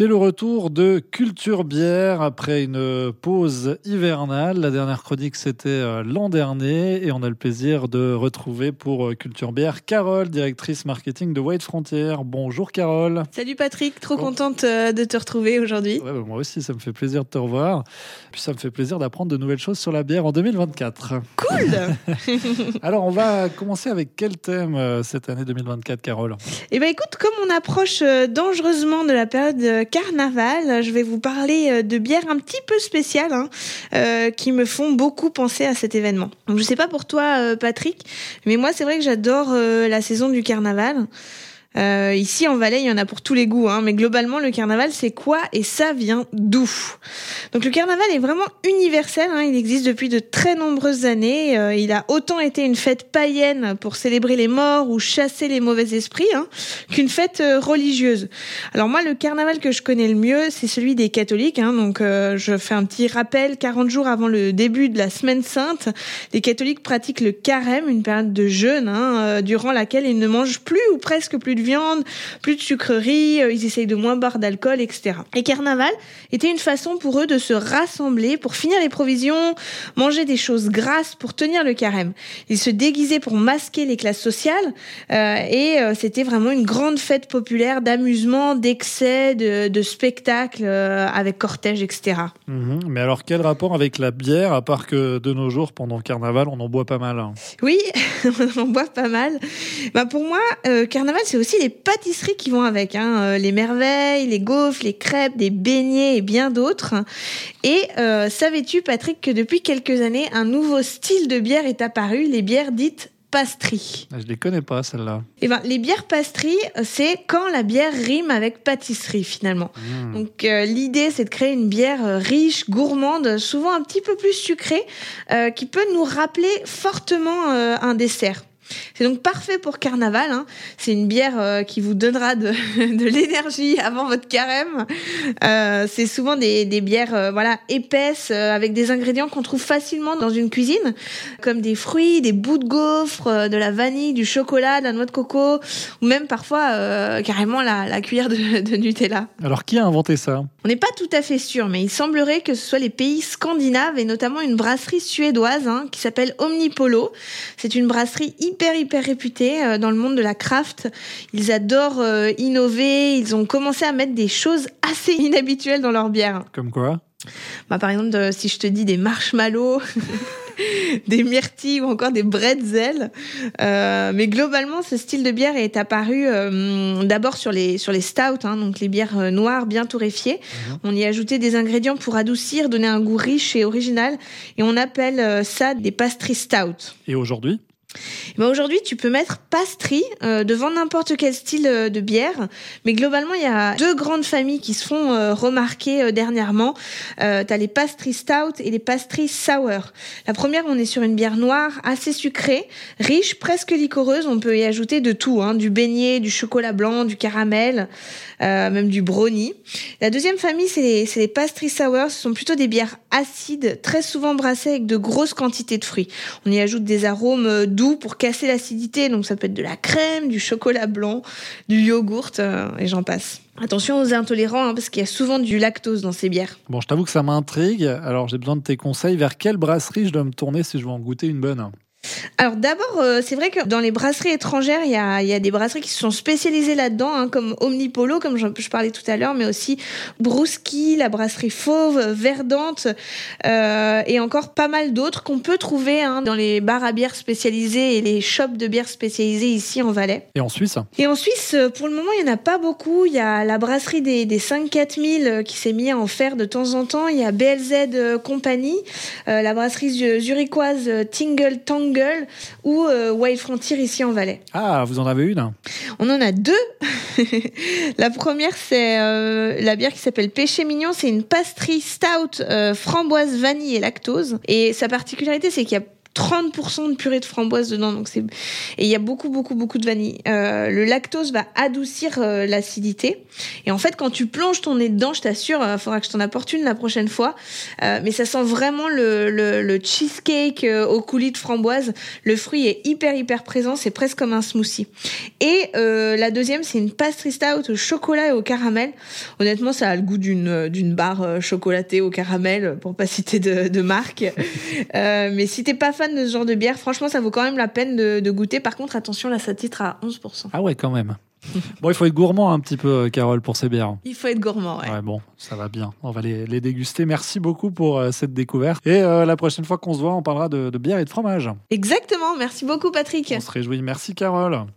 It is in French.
C'est le retour de Culture Bière après une pause hivernale. La dernière chronique, c'était euh, l'an dernier et on a le plaisir de retrouver pour euh, Culture Bière Carole, directrice marketing de White Frontier. Bonjour Carole. Salut Patrick, trop contente euh, de te retrouver aujourd'hui. Ouais, bah, moi aussi, ça me fait plaisir de te revoir. Puis ça me fait plaisir d'apprendre de nouvelles choses sur la bière en 2024. Cool Alors, on va commencer avec quel thème cette année 2024, Carole? Eh bien écoute, comme on approche dangereusement de la période carnaval, je vais vous parler euh, de bières un petit peu spéciales hein, euh, qui me font beaucoup penser à cet événement. Donc, je sais pas pour toi, euh, Patrick, mais moi c'est vrai que j'adore la saison du carnaval. Euh, ici en Valais, il y en a pour tous les goûts, hein, mais globalement, le carnaval, c'est quoi? Et ça vient d'où? Donc le carnaval est vraiment universel, hein, il existe depuis de très nombreuses années. Euh, il a autant été une fête païenne pour célébrer les morts ou chasser les mauvais esprits hein, qu'une fête euh, religieuse. Alors moi, le carnaval que je connais le mieux, c'est celui des catholiques. Hein, donc euh, je fais un petit rappel, 40 jours avant le début de la semaine sainte, les catholiques pratiquent le carême, une période de jeûne, hein, durant laquelle ils ne mangent plus ou presque plus de viande, plus de sucreries, euh, ils essayent de moins boire d'alcool, etc. Et carnaval était une façon pour eux de se rassembler pour finir les provisions, manger des choses grasses pour tenir le carême. Ils se déguisaient pour masquer les classes sociales euh, et euh, c'était vraiment une grande fête populaire d'amusement, d'excès, de, de spectacles avec cortège, etc. Mhm. mais alors quel rapport avec la bière, à part que de nos jours, pendant le carnaval, on en boit pas mal? Hein Oui, on en boit pas mal. Bah pour moi, carnaval, c'est aussi les pâtisseries qui vont avec, hein, euh, les merveilles, les gaufres, les crêpes, des beignets et bien d'autres. Et euh, savais-tu, Patrick, que depuis quelques années, un nouveau style de bière est apparu, les bières dites pastries? Ah, je les connais pas, celles-là. Eh ben, les bières pastries, c'est quand la bière rime avec pâtisserie, finalement. Mmh. Donc, euh, l'idée, c'est de créer une bière riche, gourmande, souvent un petit peu plus sucrée, qui peut nous rappeler fortement un dessert. C'est donc parfait pour carnaval. Hein. C'est une bière euh, qui vous donnera de, de l'énergie avant votre carême. Euh, c'est souvent des, des bières euh, voilà épaisses avec des ingrédients qu'on trouve facilement dans une cuisine, comme des fruits, des bouts de gaufres, de la vanille, du chocolat, de la noix de coco, ou même parfois carrément la, la cuillère de, de, Nutella. Alors qui a inventé ça? On n'est pas tout à fait sûr, mais il semblerait que ce soit les pays scandinaves et notamment une brasserie suédoise hein, qui s'appelle Omnipolo. C'est une brasserie hyper hyper hyper réputés euh, dans le monde de la craft. Ils adorent euh, innover. Ils ont commencé à mettre des choses assez inhabituelles dans leur bière. Comme quoi bah, par exemple, si je te dis des marshmallows, des myrtilles ou encore des bretzels. Euh, mais globalement, ce style de bière est apparu d'abord sur les sur les stouts, hein, donc les bières noires bien torréfiées. Mhm. On y ajoutait des ingrédients pour adoucir, donner un goût riche et original, et on appelle ça des pastries stout. Et aujourd'hui bah aujourd'hui, tu peux mettre pastry euh, devant n'importe quel style euh, de bière, mais globalement, il y a deux grandes familles qui se font euh, remarquer dernièrement. Euh, tu as les pastry stout et les pastry sour. La première, on est sur une bière noire assez sucrée, riche, presque licoreuse. On peut y ajouter de tout, hein, du beignet, du chocolat blanc, du caramel, même du brownie. La deuxième famille, c'est les, les pastry sour. Ce sont plutôt des bières acides, très souvent brassées avec de grosses quantités de fruits. On y ajoute des arômes doux pour casser l'acidité. Donc ça peut être de la crème, du chocolat blanc, du yogourt euh, et j'en passe. Attention aux intolérants, hein, parce qu'il y a souvent du lactose dans ces bières. Bon, je t'avoue que ça m'intrigue. Alors, j'ai besoin de tes conseils. Vers quelle brasserie je dois me tourner si je veux en goûter une bonne? Alors d'abord, euh, c'est vrai que dans les brasseries étrangères, il y a, y a, des brasseries qui se sont spécialisées là-dedans, hein, comme Omnipolo, comme je, je parlais tout à l'heure, mais aussi Brouski, la brasserie Fauve, Verdante, euh, et encore pas mal d'autres qu'on peut trouver hein, dans les bars à bière spécialisés et les shops de bière spécialisés ici en Valais. Et en Suisse Et en Suisse, euh, pour le moment, il n'y en a pas beaucoup. Il y a la brasserie des, des 5-4000 euh, qui s'est mis à en faire de temps en temps. Il y a BLZ Company, euh, la brasserie zurichoise Tingle Ou euh, Wild Frontier ici en Valais. Ah, vous en avez une? On en a deux. la première, c'est euh, la bière qui s'appelle Péché Mignon. C'est une pastry stout euh, framboise, vanille et lactose. Et sa particularité, c'est qu'il y a 30% de purée de framboise dedans. Donc et il y a beaucoup beaucoup beaucoup de vanille. Euh, le lactose va adoucir euh, l'acidité. Et en fait, quand tu plonges ton nez dedans, je t'assure, il faudra que je t'en apporte une la prochaine fois. mais ça sent vraiment le, cheesecake au coulis de framboise. Le fruit est hyper hyper présent. C'est presque comme un smoothie. Et la deuxième, c'est une pastry stout au chocolat et au caramel. Honnêtement, ça a le goût d'une barre chocolatée au caramel, pour pas citer de, de marque. Euh, mais si t'es pas fan de ce genre de bière, franchement, ça vaut quand même la peine de, goûter. Par contre, attention, là, ça titre à 11%. Ah ouais, quand même. bon, il faut être gourmand un petit peu, euh, Carole, pour ces bières. Il faut être gourmand, ouais. ouais bon, ça va bien. On va les, les déguster. Merci beaucoup pour euh, cette découverte. Et la prochaine fois qu'on se voit, on parlera de, de bière et de fromage. Exactement. Merci beaucoup, Patrick. On se réjouit. Merci, Carole.